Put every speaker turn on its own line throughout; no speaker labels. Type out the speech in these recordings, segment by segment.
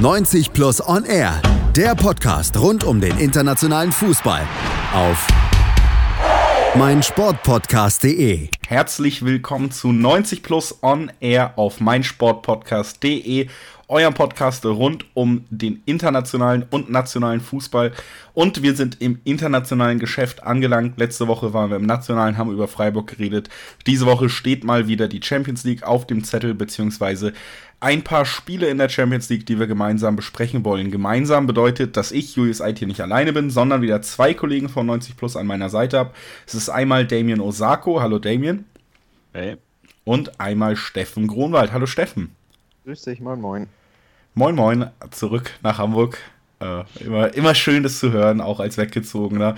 90 Plus On Air, der Podcast rund um den internationalen Fußball auf meinsportpodcast.de.
Herzlich willkommen zu 90 Plus On Air auf meinsportpodcast.de, eurem Podcast rund um den internationalen und nationalen Fußball. Und wir sind im internationalen Geschäft angelangt. Letzte Woche waren wir im nationalen, haben über Freiburg geredet. Diese Woche steht mal wieder die Champions League auf dem Zettel, beziehungsweise ein paar Spiele in der Champions League, die wir gemeinsam besprechen wollen. Gemeinsam bedeutet, dass ich, Julius Eid, hier nicht alleine bin, sondern wieder zwei Kollegen von 90 Plus an meiner Seite habe. Es ist einmal Damien Osako. Hallo Damien.
Hey.
Und einmal Steffen Gronwald. Hallo Steffen.
Grüß dich, moin moin.
Moin moin, zurück nach Hamburg. Äh, immer, immer schön, das zu hören, auch als Weggezogener.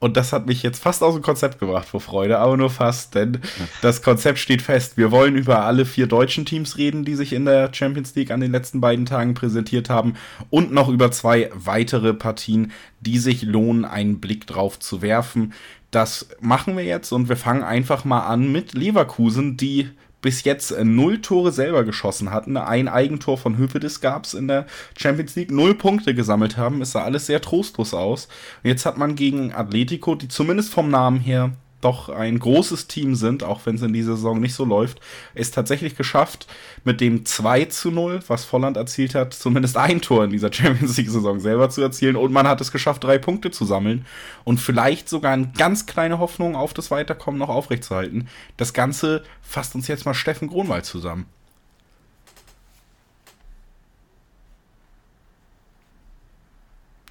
Und das hat mich jetzt fast aus dem Konzept gebracht vor Freude, aber nur fast, denn das Konzept steht fest. Wir wollen über alle vier deutschen Teams reden, die sich in der Champions League an den letzten beiden Tagen präsentiert haben und noch über zwei weitere Partien, die sich lohnen, einen Blick drauf zu werfen. Das machen wir jetzt und wir fangen einfach mal an mit Leverkusen, die bis jetzt äh, null Tore selber geschossen hatten. Ein Eigentor von Hövedes gab es in der Champions League, null Punkte gesammelt haben. Es sah alles sehr trostlos aus. Und jetzt hat man gegen Atletico, die zumindest vom Namen her doch ein großes Team sind, auch wenn es in dieser Saison nicht so läuft, ist tatsächlich geschafft, mit dem 2 zu 0, was Volland erzielt hat, zumindest ein Tor in dieser Champions League-Saison selber zu erzielen und man hat es geschafft, drei Punkte zu sammeln und vielleicht sogar eine ganz kleine Hoffnung auf das Weiterkommen noch aufrechtzuerhalten. Das Ganze fasst uns jetzt mal Steffen Gronwald zusammen.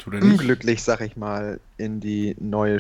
Unglücklich, sag ich mal, in die neue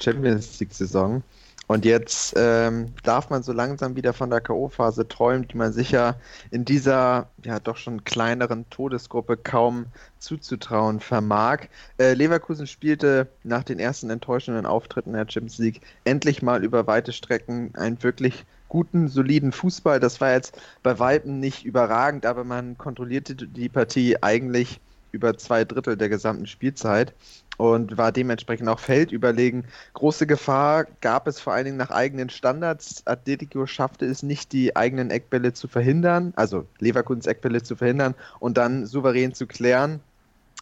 Champions League-Saison. Und jetzt ähm, darf man so langsam wieder von der K.O.-Phase träumen, die man sicher in dieser ja doch schon kleineren Todesgruppe kaum zuzutrauen vermag. Äh, Leverkusen spielte nach den ersten enttäuschenden Auftritten der Champions League endlich mal über weite Strecken einen wirklich guten, soliden Fußball. Das war jetzt bei Weitem nicht überragend, aber man kontrollierte die Partie eigentlich über zwei Drittel der gesamten Spielzeit und war dementsprechend auch feldüberlegen. Große Gefahr gab es vor allen Dingen nach eigenen Standards. Atletico schaffte es nicht, die eigenen Eckbälle zu verhindern, also Leverkusens Eckbälle zu verhindern und dann souverän zu klären.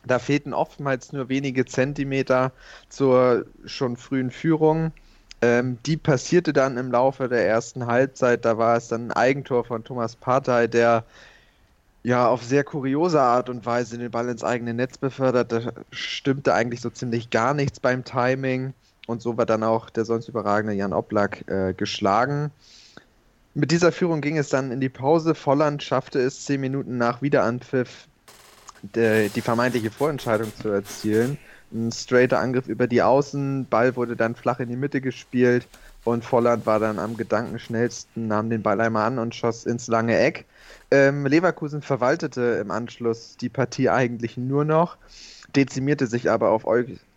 Da fehlten oftmals nur wenige Zentimeter zur schon frühen Führung. Ähm, die passierte dann im Laufe der ersten Halbzeit. Da war es dann ein Eigentor von Thomas Partey, der ja auf sehr kuriose Art und Weise den Ball ins eigene Netz befördert. Da stimmte eigentlich so ziemlich gar nichts beim Timing. Und so war dann auch der sonst überragende Jan Oblak äh, geschlagen. Mit dieser Führung ging es dann in die Pause. Volland schaffte es zehn Minuten nach Wiederanpfiff de, die vermeintliche Vorentscheidung zu erzielen. Ein straighter Angriff über die Außen, Ball wurde dann flach in die Mitte gespielt und Volland war dann am gedankenschnellsten, nahm den Ball einmal an und schoss ins lange Eck. Ähm, Leverkusen verwaltete im Anschluss die Partie eigentlich nur noch, dezimierte sich aber auf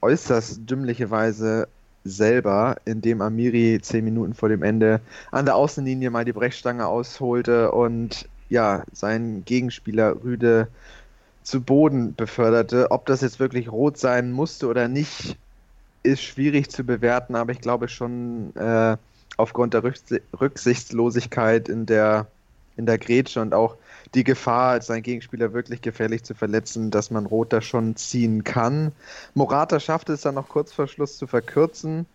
äußerst dümmliche Weise selber, indem Amiri zehn Minuten vor dem Ende an der Außenlinie mal die Brechstange ausholte und ja, seinen Gegenspieler Rüde zu Boden beförderte. Ob das jetzt wirklich rot sein musste oder nicht, ist schwierig zu bewerten, aber ich glaube schon äh, aufgrund der Rücksichtslosigkeit in der in der Grätsche und auch die Gefahr, seinen Gegenspieler wirklich gefährlich zu verletzen, dass man Rot da schon ziehen kann. Morata schaffte es dann noch kurz vor Schluss zu verkürzen.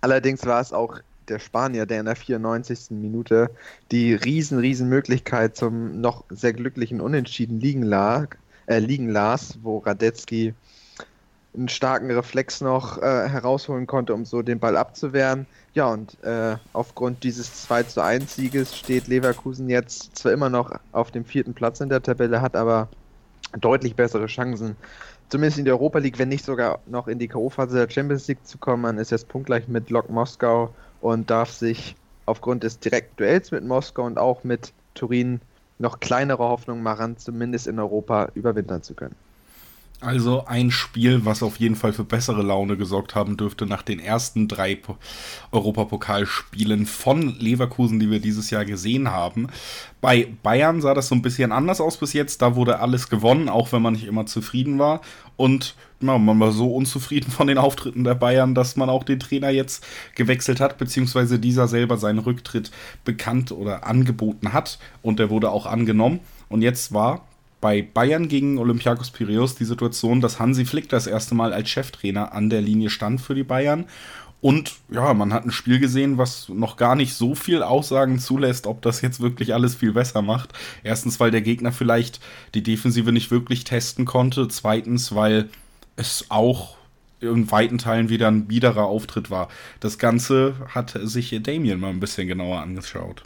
Allerdings war es auch der Spanier, der in der 94. Minute die riesen, riesen Möglichkeit zum noch sehr glücklichen Unentschieden liegen, lag, äh, liegen las, wo Radetzky einen starken Reflex noch äh, herausholen konnte, um so den Ball abzuwehren. Ja, und äh, aufgrund dieses 2 zu 1 Sieges steht Leverkusen jetzt zwar immer noch auf dem vierten Platz in der Tabelle, hat aber deutlich bessere Chancen, zumindest in der Europa League, wenn nicht sogar noch in die K.O.-Phase der Champions League zu kommen. Man ist jetzt punktgleich mit Lok Moskau und darf sich aufgrund des direkten Duells mit Moskau und auch mit Turin noch kleinere Hoffnungen machen, zumindest in Europa überwintern zu können.
Also ein Spiel, was auf jeden Fall für bessere Laune gesorgt haben dürfte nach den ersten drei Europapokalspielen von Leverkusen, die wir dieses Jahr gesehen haben. Bei Bayern sah das so ein bisschen anders aus bis jetzt. Da wurde alles gewonnen, auch wenn man nicht immer zufrieden war. Und ja, man war so unzufrieden von den Auftritten der Bayern, dass man auch den Trainer jetzt gewechselt hat, beziehungsweise dieser selber seinen Rücktritt bekannt oder angeboten hat. Und der wurde auch angenommen. Und jetzt war bei Bayern gegen Olympiakos Piraeus die Situation, dass Hansi Flick das erste Mal als Cheftrainer an der Linie stand für die Bayern. Und ja, man hat ein Spiel gesehen, was noch gar nicht so viel Aussagen zulässt, ob das jetzt wirklich alles viel besser macht. Erstens, weil der Gegner vielleicht die Defensive nicht wirklich testen konnte. Zweitens, weil es auch in weiten Teilen wieder ein biederer Auftritt war. Das Ganze hat sich Damien mal ein bisschen genauer angeschaut.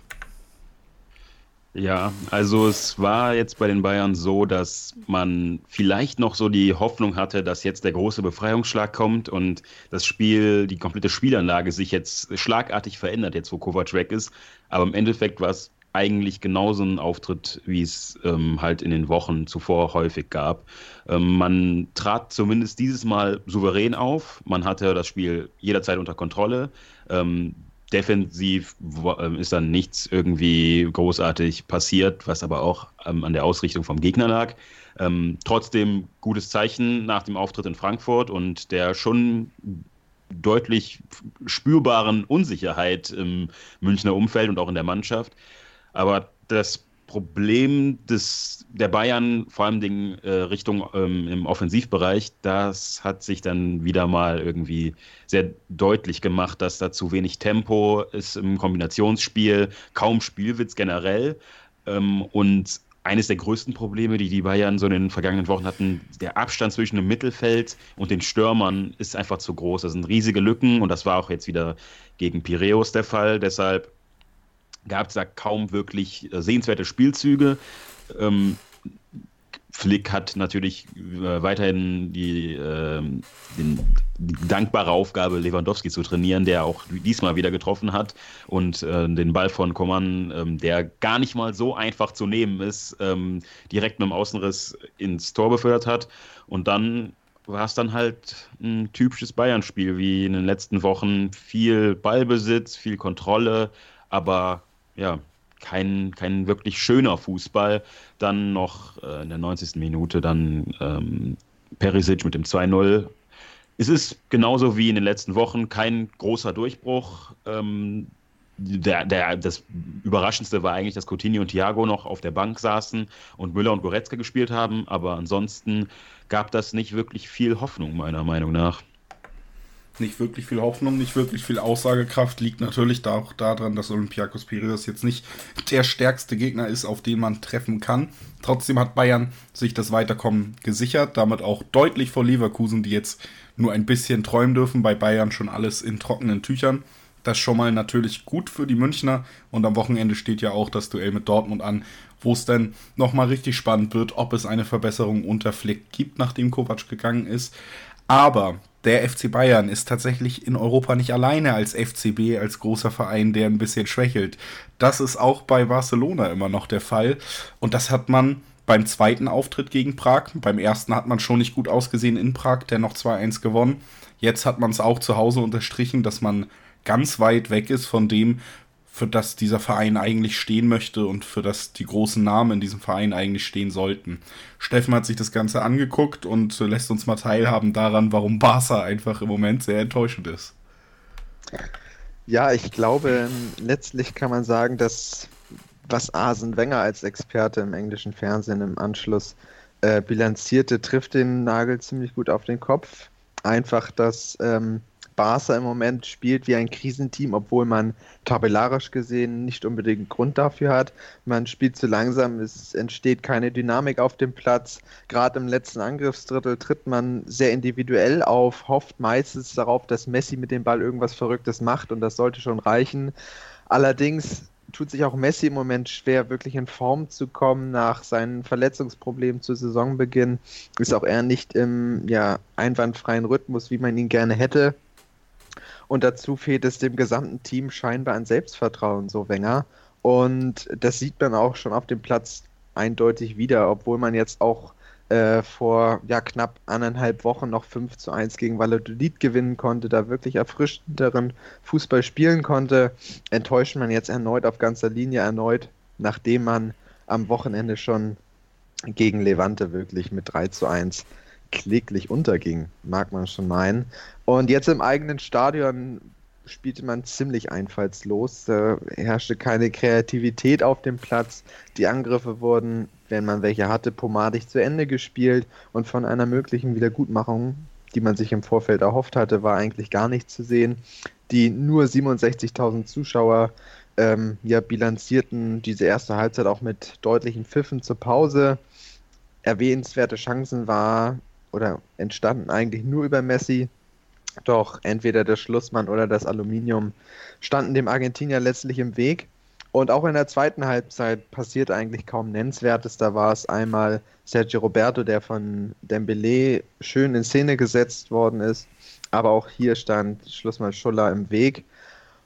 Ja, also es war jetzt bei den Bayern so, dass man vielleicht noch so die Hoffnung hatte, dass jetzt der große Befreiungsschlag kommt und das Spiel, die komplette Spielanlage sich jetzt schlagartig verändert, jetzt wo Kovac weg ist. Aber im Endeffekt war es eigentlich genauso ein Auftritt, wie es ähm, halt in den Wochen zuvor häufig gab. Ähm, man trat zumindest dieses Mal souverän auf. Man hatte das Spiel jederzeit unter Kontrolle. Ähm, defensiv ähm, ist dann nichts irgendwie großartig passiert, was aber auch ähm, an der Ausrichtung vom Gegner lag. Ähm, trotzdem gutes Zeichen nach dem Auftritt in Frankfurt und der schon deutlich spürbaren Unsicherheit im Münchner Umfeld und auch in der Mannschaft. Aber das Problem des, der Bayern, vor allem Dingen, äh, Richtung ähm, im Offensivbereich, das hat sich dann wieder mal irgendwie sehr deutlich gemacht, dass da zu wenig Tempo ist im Kombinationsspiel, kaum Spielwitz generell. Ähm, und eines der größten Probleme, die die Bayern so in den vergangenen Wochen hatten, der Abstand zwischen dem Mittelfeld und den Stürmern ist einfach zu groß. Das sind riesige Lücken und das war auch jetzt wieder gegen Piräus der Fall. Deshalb gab es da kaum wirklich äh, sehenswerte Spielzüge. Ähm, Flick hat natürlich äh, weiterhin die, äh, den, die, dankbare Aufgabe, Lewandowski zu trainieren, der auch diesmal wieder getroffen hat und äh, den Ball von Coman, ähm, der gar nicht mal so einfach zu nehmen ist, ähm, direkt mit dem Außenriss ins Tor befördert hat. Und dann war es dann halt ein typisches Bayern-Spiel, wie in den letzten Wochen. Viel Ballbesitz, viel Kontrolle, aber ja, kein, kein wirklich schöner Fußball. Dann noch äh, in der 90. Minute dann ähm, Perisic mit dem 2-0. Es ist genauso wie in den letzten Wochen kein großer Durchbruch. Ähm, der, der, das Überraschendste war eigentlich, dass Coutinho und Thiago noch auf der Bank saßen und Müller und Goretzka gespielt haben, aber ansonsten gab das nicht wirklich viel Hoffnung, meiner Meinung nach
nicht wirklich viel Hoffnung, nicht wirklich viel Aussagekraft. Liegt natürlich da auch daran, dass Olympiakos Piraeus jetzt nicht der stärkste Gegner ist, auf den man treffen kann. Trotzdem hat Bayern sich das Weiterkommen gesichert, damit auch deutlich vor Leverkusen, die jetzt nur ein bisschen träumen dürfen. Bei Bayern schon alles in trockenen Tüchern. Das schon mal natürlich gut für die Münchner. Und am Wochenende steht ja auch das Duell mit Dortmund an, wo es dann nochmal richtig spannend wird, ob es eine Verbesserung unter Flick gibt, nachdem Kovac gegangen ist. Aber der FC Bayern ist tatsächlich in Europa nicht alleine als FCB, als großer Verein, der ein bisschen schwächelt. Das ist auch bei Barcelona immer noch der Fall. Und das hat man beim zweiten Auftritt gegen Prag. Beim ersten hat man schon nicht gut ausgesehen in Prag, der noch 2-1 gewonnen. Jetzt hat man es auch zu Hause unterstrichen, dass man ganz weit weg ist von dem, für das dieser Verein eigentlich stehen möchte und für das die großen Namen in diesem Verein eigentlich stehen sollten. Steffen hat sich das Ganze angeguckt und lässt uns mal teilhaben daran, warum Barca einfach im Moment sehr enttäuschend ist.
Ja, ich glaube, letztlich kann man sagen, dass was Arsene Wenger als Experte im englischen Fernsehen im Anschluss äh, bilanzierte, trifft den Nagel ziemlich gut auf den Kopf. Einfach, dass ähm, Barca im Moment spielt wie ein Krisenteam, obwohl man tabellarisch gesehen nicht unbedingt Grund dafür hat. Man spielt zu langsam, es entsteht keine Dynamik auf dem Platz. Gerade im letzten Angriffsdrittel tritt man sehr individuell auf, hofft meistens darauf, dass Messi mit dem Ball irgendwas Verrücktes macht und das sollte schon reichen. Allerdings tut sich auch Messi im Moment schwer, wirklich in Form zu kommen nach seinen Verletzungsproblemen zu Saisonbeginn. Ist auch eher nicht im ja, einwandfreien Rhythmus, wie man ihn gerne hätte. Und dazu fehlt es dem gesamten Team scheinbar an Selbstvertrauen, so Wenger. Und das sieht man auch schon auf dem Platz eindeutig wieder, obwohl man jetzt auch äh, vor ja, knapp anderthalb Wochen noch 5 zu 1 gegen Valladolid gewinnen konnte, da wirklich erfrischenderen Fußball spielen konnte, enttäuscht man jetzt erneut auf ganzer Linie erneut, nachdem man am Wochenende schon gegen Levante wirklich mit 3 zu 1 kläglich unterging, mag man schon meinen. Und jetzt im eigenen Stadion spielte man ziemlich einfallslos. Da herrschte keine Kreativität auf dem Platz. Die Angriffe wurden, wenn man welche hatte, pomadig zu Ende gespielt und von einer möglichen Wiedergutmachung, die man sich im Vorfeld erhofft hatte, war eigentlich gar nichts zu sehen. Die nur 67.000 Zuschauer ähm, ja, bilanzierten diese erste Halbzeit auch mit deutlichen Pfiffen zur Pause. Erwähnenswerte Chancen war oder entstanden eigentlich nur über Messi. Doch entweder der Schlussmann oder das Aluminium standen dem Argentinier letztlich im Weg. Und auch in der zweiten Halbzeit passiert eigentlich kaum Nennenswertes. Da war es einmal Sergio Roberto, der von Dembele schön in Szene gesetzt worden ist. Aber auch hier stand Schlussmann Schuller im Weg.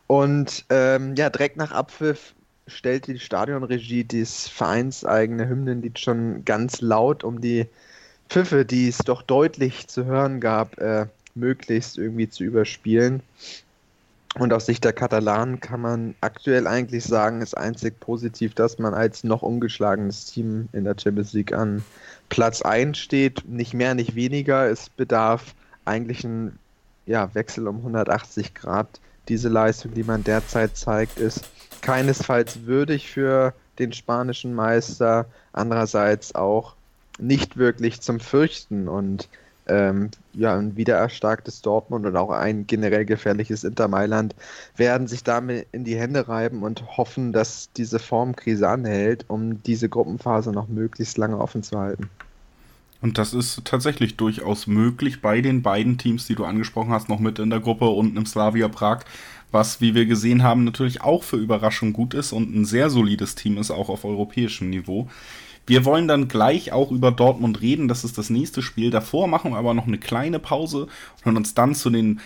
Und ähm, ja, direkt nach Abpfiff stellte die Stadionregie das vereinseigene Hymnenlied schon ganz laut, um die Pfiffe, die es doch deutlich zu hören gab, äh, möglichst irgendwie zu überspielen. Und aus Sicht der Katalanen kann man aktuell eigentlich sagen, ist einzig positiv, dass man als noch ungeschlagenes Team in der Champions League an Platz 1 steht. Nicht mehr, nicht weniger. Es bedarf eigentlich ein ja, Wechsel um 180 Grad. Diese Leistung, die man derzeit zeigt, ist keinesfalls würdig für den spanischen Meister. Andererseits auch nicht wirklich zum Fürchten. Und ähm, ja, ein wiedererstarktes Dortmund und auch ein generell gefährliches Inter Mailand werden sich damit in die Hände reiben und hoffen, dass diese Formkrise anhält, um diese Gruppenphase noch möglichst lange offen zu halten.
Und das ist tatsächlich durchaus möglich bei den beiden Teams, die du angesprochen hast, noch mit in der Gruppe und im Slavia Prag, was, wie wir gesehen haben, natürlich auch für Überraschung gut ist und ein sehr solides Team ist, auch auf europäischem Niveau. Wir wollen dann gleich auch über Dortmund reden. Das ist das nächste Spiel. Davor machen wir aber noch eine kleine Pause und hören uns dann zu den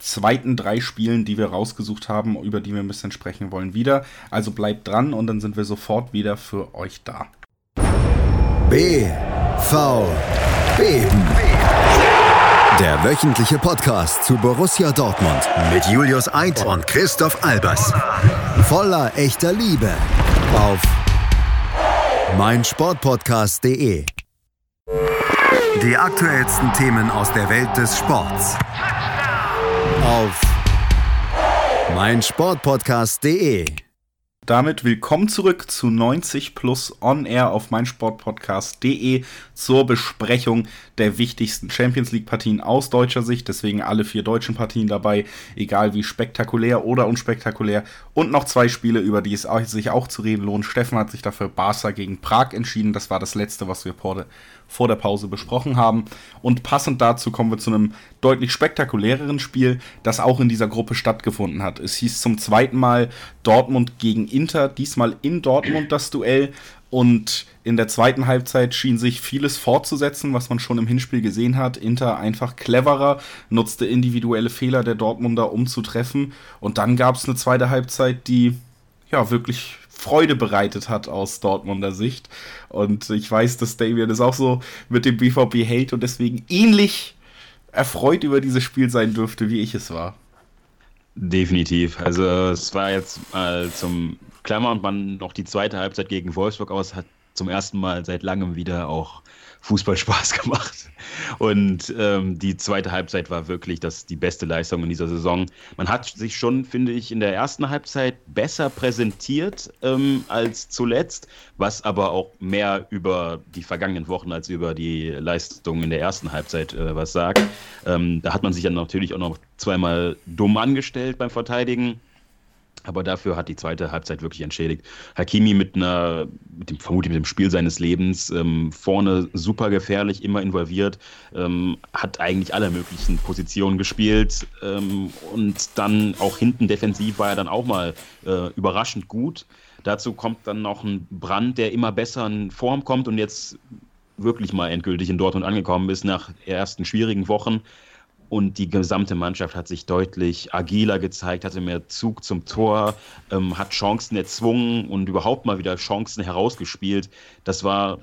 zweiten drei Spielen, die wir rausgesucht haben, über die wir ein bisschen sprechen wollen, wieder. Also bleibt dran und dann sind wir sofort wieder für euch da.
B V Beben. Der wöchentliche Podcast zu Borussia Dortmund mit Julius Eid und Christoph Albers. Voller echter Liebe auf meinsportpodcast.de. Die aktuellsten Themen aus der Welt des Sports. Auf meinsportpodcast.de.
Damit willkommen zurück zu 90 Plus On Air auf meinsportpodcast.de zur Besprechung der wichtigsten Champions League Partien aus deutscher Sicht. Deswegen alle vier deutschen Partien dabei, egal wie spektakulär oder unspektakulär. Und noch zwei Spiele, über die es sich auch zu reden lohnt. Steffen hat sich dafür Barca gegen Prag entschieden. Das war das letzte, was wir vor der Pause besprochen haben. Und passend dazu kommen wir zu einem deutlich spektakuläreren Spiel, das auch in dieser Gruppe stattgefunden hat. Es hieß zum zweiten Mal Dortmund gegen Inter, diesmal in Dortmund das Duell. Und in der zweiten Halbzeit schien sich vieles fortzusetzen, was man schon im Hinspiel gesehen hat. Inter einfach cleverer, nutzte individuelle Fehler der Dortmunder, um zu treffen. Und dann gab es eine zweite Halbzeit, die ja wirklich Freude bereitet hat aus Dortmunder Sicht. Und ich weiß, dass Damien es auch so mit dem BVB hält und deswegen ähnlich erfreut über dieses Spiel sein dürfte, wie ich es war.
Definitiv. Also es war jetzt mal zum Klammern man noch die zweite Halbzeit gegen Wolfsburg aus, hat zum ersten Mal seit langem wieder auch Fußball Spaß gemacht. Und ähm, die zweite Halbzeit war wirklich das, die beste Leistung in dieser Saison. Man hat sich schon, finde ich, in der ersten Halbzeit besser präsentiert ähm, als zuletzt, was aber auch mehr über die vergangenen Wochen als über die Leistung in der ersten Halbzeit äh, was sagt. Ähm, da hat man sich dann natürlich auch noch zweimal dumm angestellt beim Verteidigen. Aber dafür hat die zweite Halbzeit wirklich entschädigt. Hakimi mit einer, mit dem, vermutlich mit dem Spiel seines Lebens, ähm, vorne super gefährlich, immer involviert, ähm, hat eigentlich alle möglichen Positionen gespielt ähm, und dann auch hinten defensiv war er dann auch mal äh, überraschend gut. Dazu kommt dann noch ein Brand, der immer besser in Form kommt und jetzt wirklich mal endgültig in Dortmund angekommen ist nach ersten schwierigen Wochen. Und die gesamte Mannschaft hat sich deutlich agiler gezeigt, hatte mehr Zug zum Tor, ähm, hat Chancen erzwungen und überhaupt mal wieder Chancen herausgespielt. Das war,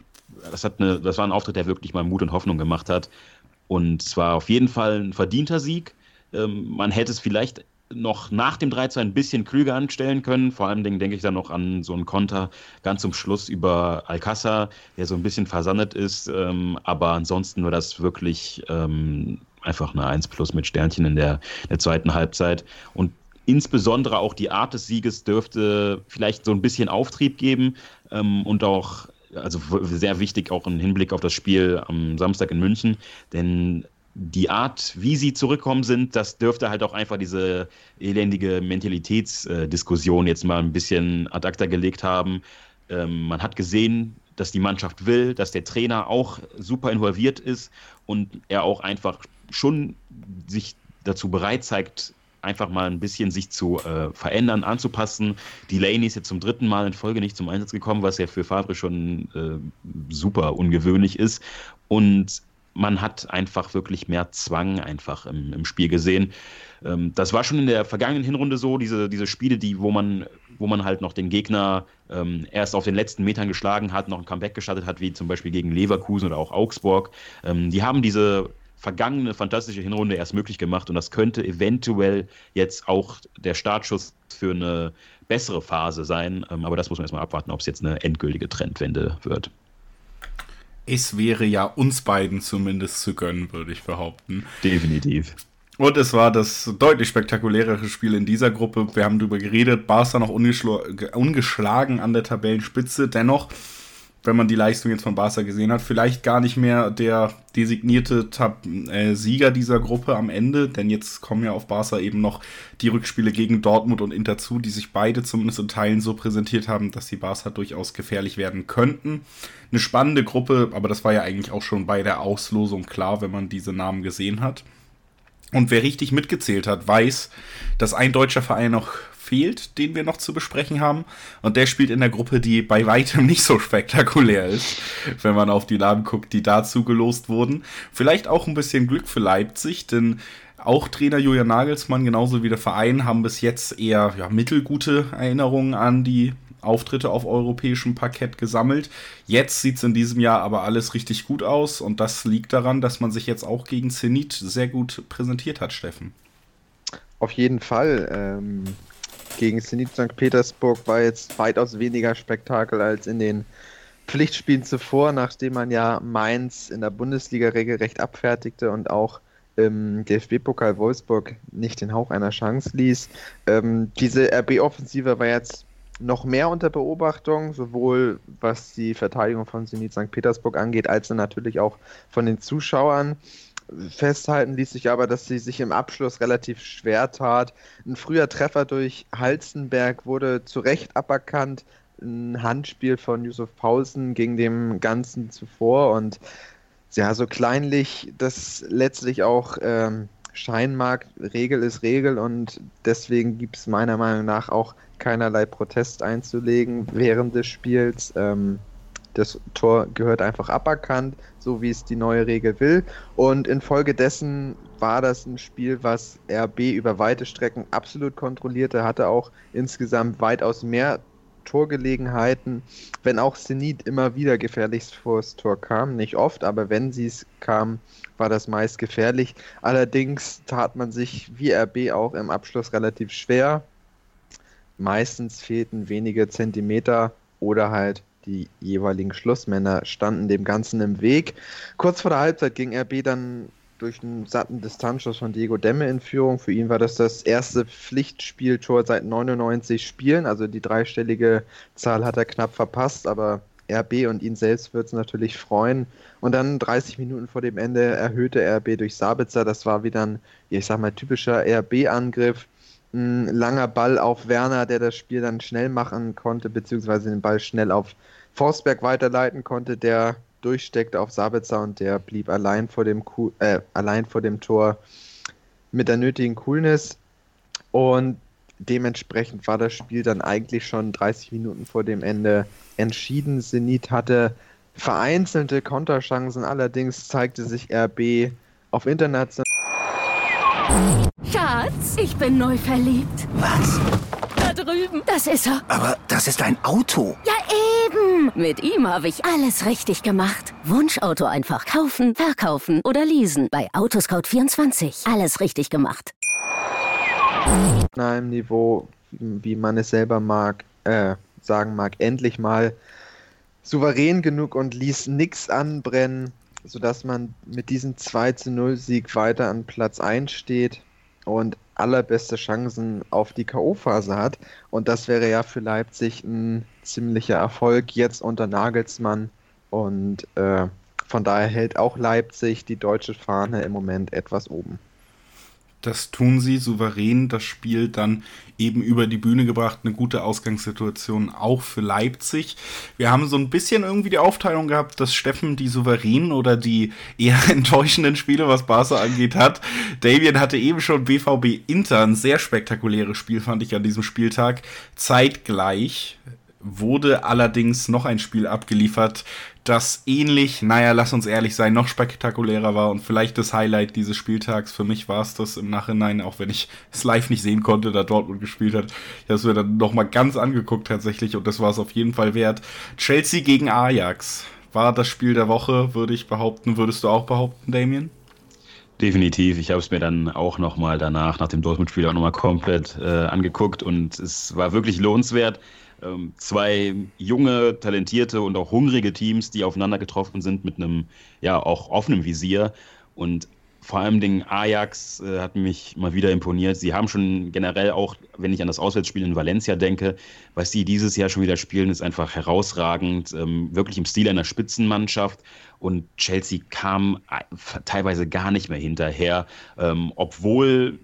das, hat eine, das war ein Auftritt, der wirklich mal Mut und Hoffnung gemacht hat. Und es war auf jeden Fall ein verdienter Sieg. Ähm, man hätte es vielleicht noch nach dem 3-2 ein bisschen klüger anstellen können. Vor allem denke ich dann noch an so einen Konter ganz zum Schluss über Alcázar, der so ein bisschen versandet ist. Ähm, aber ansonsten war das wirklich ähm, einfach eine 1 plus mit Sternchen in der, der zweiten Halbzeit. Und insbesondere auch die Art des Sieges dürfte vielleicht so ein bisschen Auftrieb geben ähm, und auch, also sehr wichtig auch im Hinblick auf das Spiel am Samstag in München, denn die Art, wie sie zurückkommen sind, das dürfte halt auch einfach diese elendige Mentalitätsdiskussion jetzt mal ein bisschen ad acta gelegt haben. Ähm, man hat gesehen, dass die Mannschaft will, dass der Trainer auch super involviert ist und er auch einfach schon sich dazu bereit zeigt, einfach mal ein bisschen sich zu äh, verändern, anzupassen. Delaney ist jetzt zum dritten Mal in Folge nicht zum Einsatz gekommen, was ja für Favre schon äh, super ungewöhnlich ist. Und man hat einfach wirklich mehr Zwang einfach im, im Spiel gesehen. Ähm, das war schon in der vergangenen Hinrunde so, diese, diese Spiele, die, wo man, wo man halt noch den Gegner ähm, erst auf den letzten Metern geschlagen hat, noch ein Comeback gestartet hat, wie zum Beispiel gegen Leverkusen oder auch Augsburg. Ähm, die haben diese vergangene fantastische Hinrunde erst möglich gemacht und das könnte eventuell jetzt auch der Startschuss für eine bessere Phase sein. Ähm, aber das muss man erstmal abwarten, ob es jetzt eine endgültige Trendwende wird
es wäre ja uns beiden zumindest zu gönnen, würde ich behaupten.
Definitiv.
Und es war das deutlich spektakulärere Spiel in dieser Gruppe. Wir haben darüber geredet. Barca noch ungeschlagen an der Tabellenspitze. Dennoch wenn man die Leistung jetzt von Barca gesehen hat, vielleicht gar nicht mehr der designierte Tab äh, Sieger dieser Gruppe am Ende, denn jetzt kommen ja auf Barca eben noch die Rückspiele gegen Dortmund und Inter zu, die sich beide zumindest in Teilen so präsentiert haben, dass die Barca durchaus gefährlich werden könnten. Eine spannende Gruppe, aber das war ja eigentlich auch schon bei der Auslosung klar, wenn man diese Namen gesehen hat. Und wer richtig mitgezählt hat, weiß, dass ein deutscher Verein noch fehlt, den wir noch zu besprechen haben. Und der spielt in der Gruppe, die bei weitem nicht so spektakulär ist, wenn man auf die Namen guckt, die dazu gelost wurden. Vielleicht auch ein bisschen Glück für Leipzig, denn auch Trainer Julian Nagelsmann, genauso wie der Verein, haben bis jetzt eher ja, mittelgute Erinnerungen an die Auftritte auf europäischem Parkett gesammelt. Jetzt sieht es in diesem Jahr aber alles richtig gut aus und das liegt daran, dass man sich jetzt auch gegen Zenit sehr gut präsentiert hat, Steffen.
Auf jeden Fall. Ähm, gegen Zenit St. Petersburg war jetzt weitaus weniger Spektakel als in den Pflichtspielen zuvor, nachdem man ja Mainz in der Bundesliga regelrecht abfertigte und auch im DFB-Pokal Wolfsburg nicht den Hauch einer Chance ließ. Ähm, diese RB-Offensive war jetzt noch mehr unter Beobachtung, sowohl was die Verteidigung von Zenit St. Petersburg angeht, als natürlich auch von den Zuschauern. Festhalten ließ sich aber, dass sie sich im Abschluss relativ schwer tat. Ein früher Treffer durch Halstenberg wurde zu Recht aberkannt. Ein Handspiel von Yusuf Pausen ging dem Ganzen zuvor und ja, so kleinlich das letztlich auch ähm, scheinen mag, Regel ist Regel und deswegen gibt es meiner Meinung nach auch keinerlei Protest einzulegen während des Spiels. Ähm, das Tor gehört einfach aberkannt, so wie es die neue Regel will. Und infolgedessen war das ein Spiel, was RB über weite Strecken absolut kontrollierte, hatte auch insgesamt weitaus mehr Torgelegenheiten, wenn auch Zenit immer wieder gefährlichst vors Tor kam. Nicht oft, aber wenn sie es kam, war das meist gefährlich. Allerdings tat man sich wie RB auch im Abschluss relativ schwer. Meistens fehlten wenige Zentimeter oder halt die jeweiligen Schlussmänner standen dem Ganzen im Weg. Kurz vor der Halbzeit ging RB dann durch einen satten Distanzschuss von Diego Demme in Führung. Für ihn war das das erste Pflichtspieltor seit 99 Spielen. Also die dreistellige Zahl hat er knapp verpasst, aber RB und ihn selbst wird es natürlich freuen. Und dann 30 Minuten vor dem Ende erhöhte RB durch Sabitzer. Das war wieder ein, ich sag mal, typischer RB-Angriff ein langer Ball auf Werner, der das Spiel dann schnell machen konnte, beziehungsweise den Ball schnell auf Forsberg weiterleiten konnte, der durchsteckte auf Sabitzer und der blieb allein vor dem, Ku äh, allein vor dem Tor mit der nötigen Coolness. Und dementsprechend war das Spiel dann eigentlich schon 30 Minuten vor dem Ende entschieden. Zenit hatte vereinzelte Konterchancen, allerdings zeigte sich RB auf international
Schatz, ich bin neu verliebt.
Was?
Da drüben. Das ist er.
Aber das ist ein Auto.
Ja, eben. Mit ihm habe ich alles richtig gemacht. Wunschauto einfach kaufen, verkaufen oder leasen. Bei Autoscout24. Alles richtig gemacht.
Auf einem Niveau, wie man es selber mag, äh, sagen mag, endlich mal souverän genug und ließ nichts anbrennen, sodass man mit diesem 2 zu 0 Sieg weiter an Platz 1 steht. Und allerbeste Chancen auf die K.O.-Phase hat. Und das wäre ja für Leipzig ein ziemlicher Erfolg jetzt unter Nagelsmann. Und äh, von daher hält auch Leipzig die deutsche Fahne im Moment etwas oben.
Das tun sie souverän, das Spiel dann eben über die Bühne gebracht. Eine gute Ausgangssituation auch für Leipzig. Wir haben so ein bisschen irgendwie die Aufteilung gehabt, dass Steffen die souveränen oder die eher enttäuschenden Spiele, was Barca angeht, hat. Damien hatte eben schon BVB Inter, ein sehr spektakuläres Spiel, fand ich an diesem Spieltag. Zeitgleich wurde allerdings noch ein Spiel abgeliefert, das ähnlich, naja, lass uns ehrlich sein, noch spektakulärer war und vielleicht das Highlight dieses Spieltags. Für mich war es das im Nachhinein, auch wenn ich es live nicht sehen konnte, da Dortmund gespielt hat. Ich habe es mir dann nochmal ganz angeguckt tatsächlich und das war es auf jeden Fall wert. Chelsea gegen Ajax war das Spiel der Woche, würde ich behaupten. Würdest du auch behaupten, Damien?
Definitiv. Ich habe es mir dann auch nochmal danach, nach dem Dortmund-Spiel auch nochmal komplett äh, angeguckt und es war wirklich lohnenswert ähm, zwei junge, talentierte und auch hungrige Teams, die aufeinander getroffen sind mit einem ja auch offenen Visier. Und vor allem den Ajax äh, hat mich mal wieder imponiert. Sie haben schon generell auch, wenn ich an das Auswärtsspiel in Valencia denke, was sie dieses Jahr schon wieder spielen, ist einfach herausragend, ähm, wirklich im Stil einer Spitzenmannschaft. Und Chelsea kam äh, teilweise gar nicht mehr hinterher, ähm, obwohl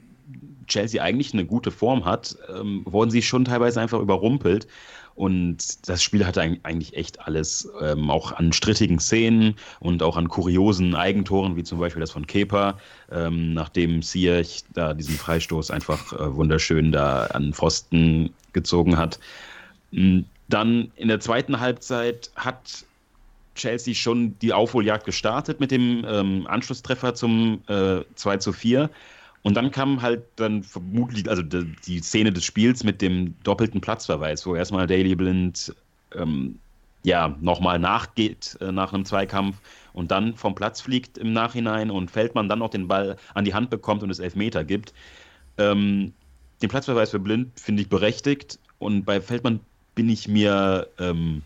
Chelsea eigentlich eine gute Form hat, ähm, wurden sie schon teilweise einfach überrumpelt. Und das Spiel hatte eigentlich echt alles, ähm, auch an strittigen Szenen und auch an kuriosen Eigentoren, wie zum Beispiel das von Kepa, ähm, nachdem Ziyech da diesen Freistoß einfach äh, wunderschön da an Pfosten gezogen hat. Mm, dann in der zweiten Halbzeit hat Chelsea schon die Aufholjagd gestartet mit dem ähm, Anschlusstreffer zum äh, 2 zu 4. Und dann kam halt dann vermutlich, also die, Szene des Spiels mit dem doppelten Platzverweis, wo erstmal Daily Blind ähm, ja nochmal nachgeht äh, nach einem Zweikampf und dann vom Platz fliegt im Nachhinein und Feldmann dann noch den Ball an die Hand bekommt und es Elfmeter gibt. Ähm, den Platzverweis für Blind finde ich berechtigt und bei Feldmann bin ich mir ähm,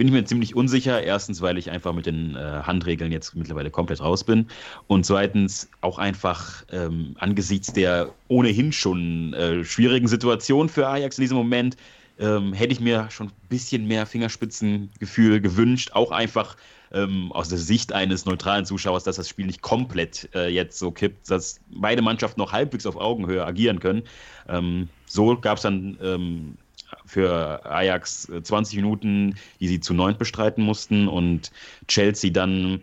bin ich mir ziemlich unsicher. Erstens, weil ich einfach mit den äh, Handregeln jetzt mittlerweile komplett raus bin. Und zweitens auch einfach ähm, angesichts der ohnehin schon äh, schwierigen Situation für Ajax in diesem Moment, ähm, hätte ich mir schon ein bisschen mehr Fingerspitzengefühl gewünscht. Auch einfach ähm, aus der Sicht eines neutralen Zuschauers, dass das Spiel nicht komplett äh, jetzt so kippt, dass beide Mannschaften noch halbwegs auf Augenhöhe agieren können. Ähm, so gab es dann ähm, für Ajax 20 äh, Minuten, die sie zu neunt bestreiten mussten und Chelsea dann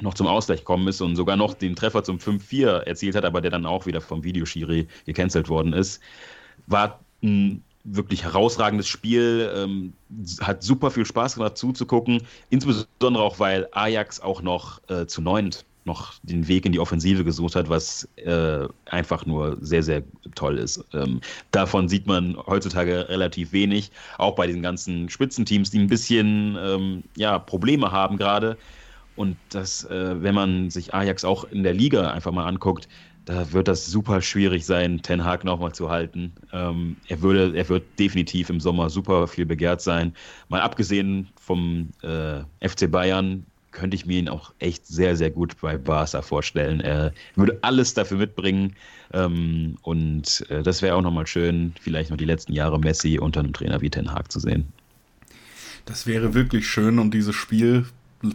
noch zum Ausgleich gekommen ist und sogar noch den Treffer zum 5-4 erzielt hat, aber der dann auch wieder vom Videoschiri gecancelt worden ist. War ein wirklich herausragendes Spiel, ähm, hat super viel Spaß gemacht zuzugucken, insbesondere auch, weil Ajax auch noch äh, zu neunt noch den Weg in die Offensive gesucht hat, was äh, einfach nur sehr, sehr toll ist. Ähm, davon sieht man heutzutage relativ wenig, auch bei den ganzen Spitzenteams, die ein bisschen ähm, ja, Probleme haben gerade. Und das, äh, wenn man sich Ajax auch in der Liga einfach mal anguckt, da wird das super schwierig sein, Ten Hag nochmal zu halten. Ähm, er, würde, er wird definitiv im Sommer super viel begehrt sein. Mal abgesehen vom äh, FC Bayern, könnte ich mir ihn auch echt sehr, sehr gut bei Barca vorstellen. Er würde alles dafür mitbringen. Ähm, und äh, das wäre auch nochmal schön, vielleicht noch die letzten Jahre Messi unter einem Trainer wie Ten Hag zu sehen.
Das wäre wirklich schön und dieses Spiel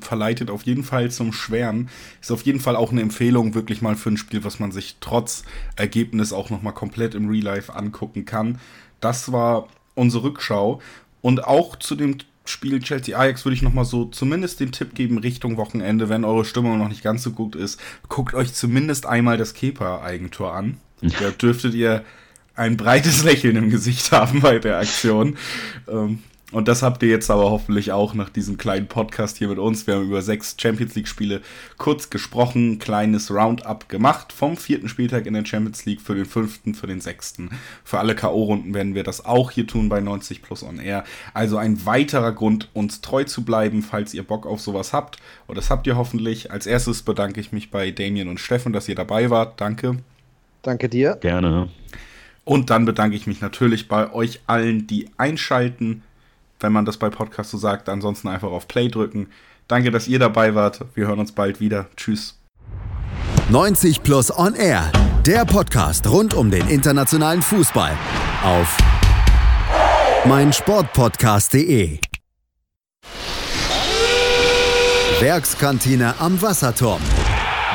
verleitet auf jeden Fall zum Schwärmen. Ist auf jeden Fall auch eine Empfehlung wirklich mal für ein Spiel, was man sich trotz Ergebnis auch nochmal komplett im Real Life angucken kann. Das war unsere Rückschau. Und auch zu dem Spiel Chelsea Ajax würde ich nochmal so zumindest den Tipp geben Richtung Wochenende, wenn eure Stimmung noch nicht ganz so gut ist, guckt euch zumindest einmal das Kepa-Eigentor an. Da dürftet ihr ein breites Lächeln im Gesicht haben bei der Aktion. Ähm, und das habt ihr jetzt aber hoffentlich auch nach diesem kleinen Podcast hier mit uns. Wir haben über sechs Champions League-Spiele kurz gesprochen, kleines Roundup gemacht vom vierten Spieltag in der Champions League für den fünften, für den sechsten. Für alle K.O.-Runden werden wir das auch hier tun bei 90 Plus On Air. Also ein weiterer Grund, uns treu zu bleiben, falls ihr Bock auf sowas habt. Und das habt ihr hoffentlich. Als erstes bedanke ich mich bei Damien und Steffen, dass ihr dabei wart. Danke.
Danke dir.
Gerne.
Und dann bedanke ich mich natürlich bei euch allen, die einschalten wenn man das bei Podcasts so sagt. Ansonsten einfach auf Play drücken. Danke, dass ihr dabei wart. Wir hören uns bald wieder. Tschüss.
90 Plus On Air der Podcast rund um den internationalen Fußball auf meinsportpodcast.de. Werkskantine am Wasserturm.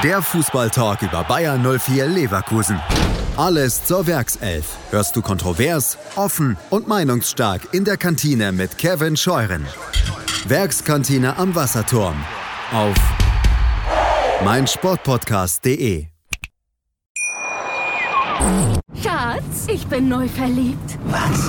Der Fußballtalk über Bayern 04 Leverkusen. Alles zur Werkself. Hörst du kontrovers, offen und meinungsstark in der Kantine mit Kevin Scheuren. Werkskantine am Wasserturm. Auf meinsportpodcast.de.
Schatz, ich bin neu verliebt.
Was?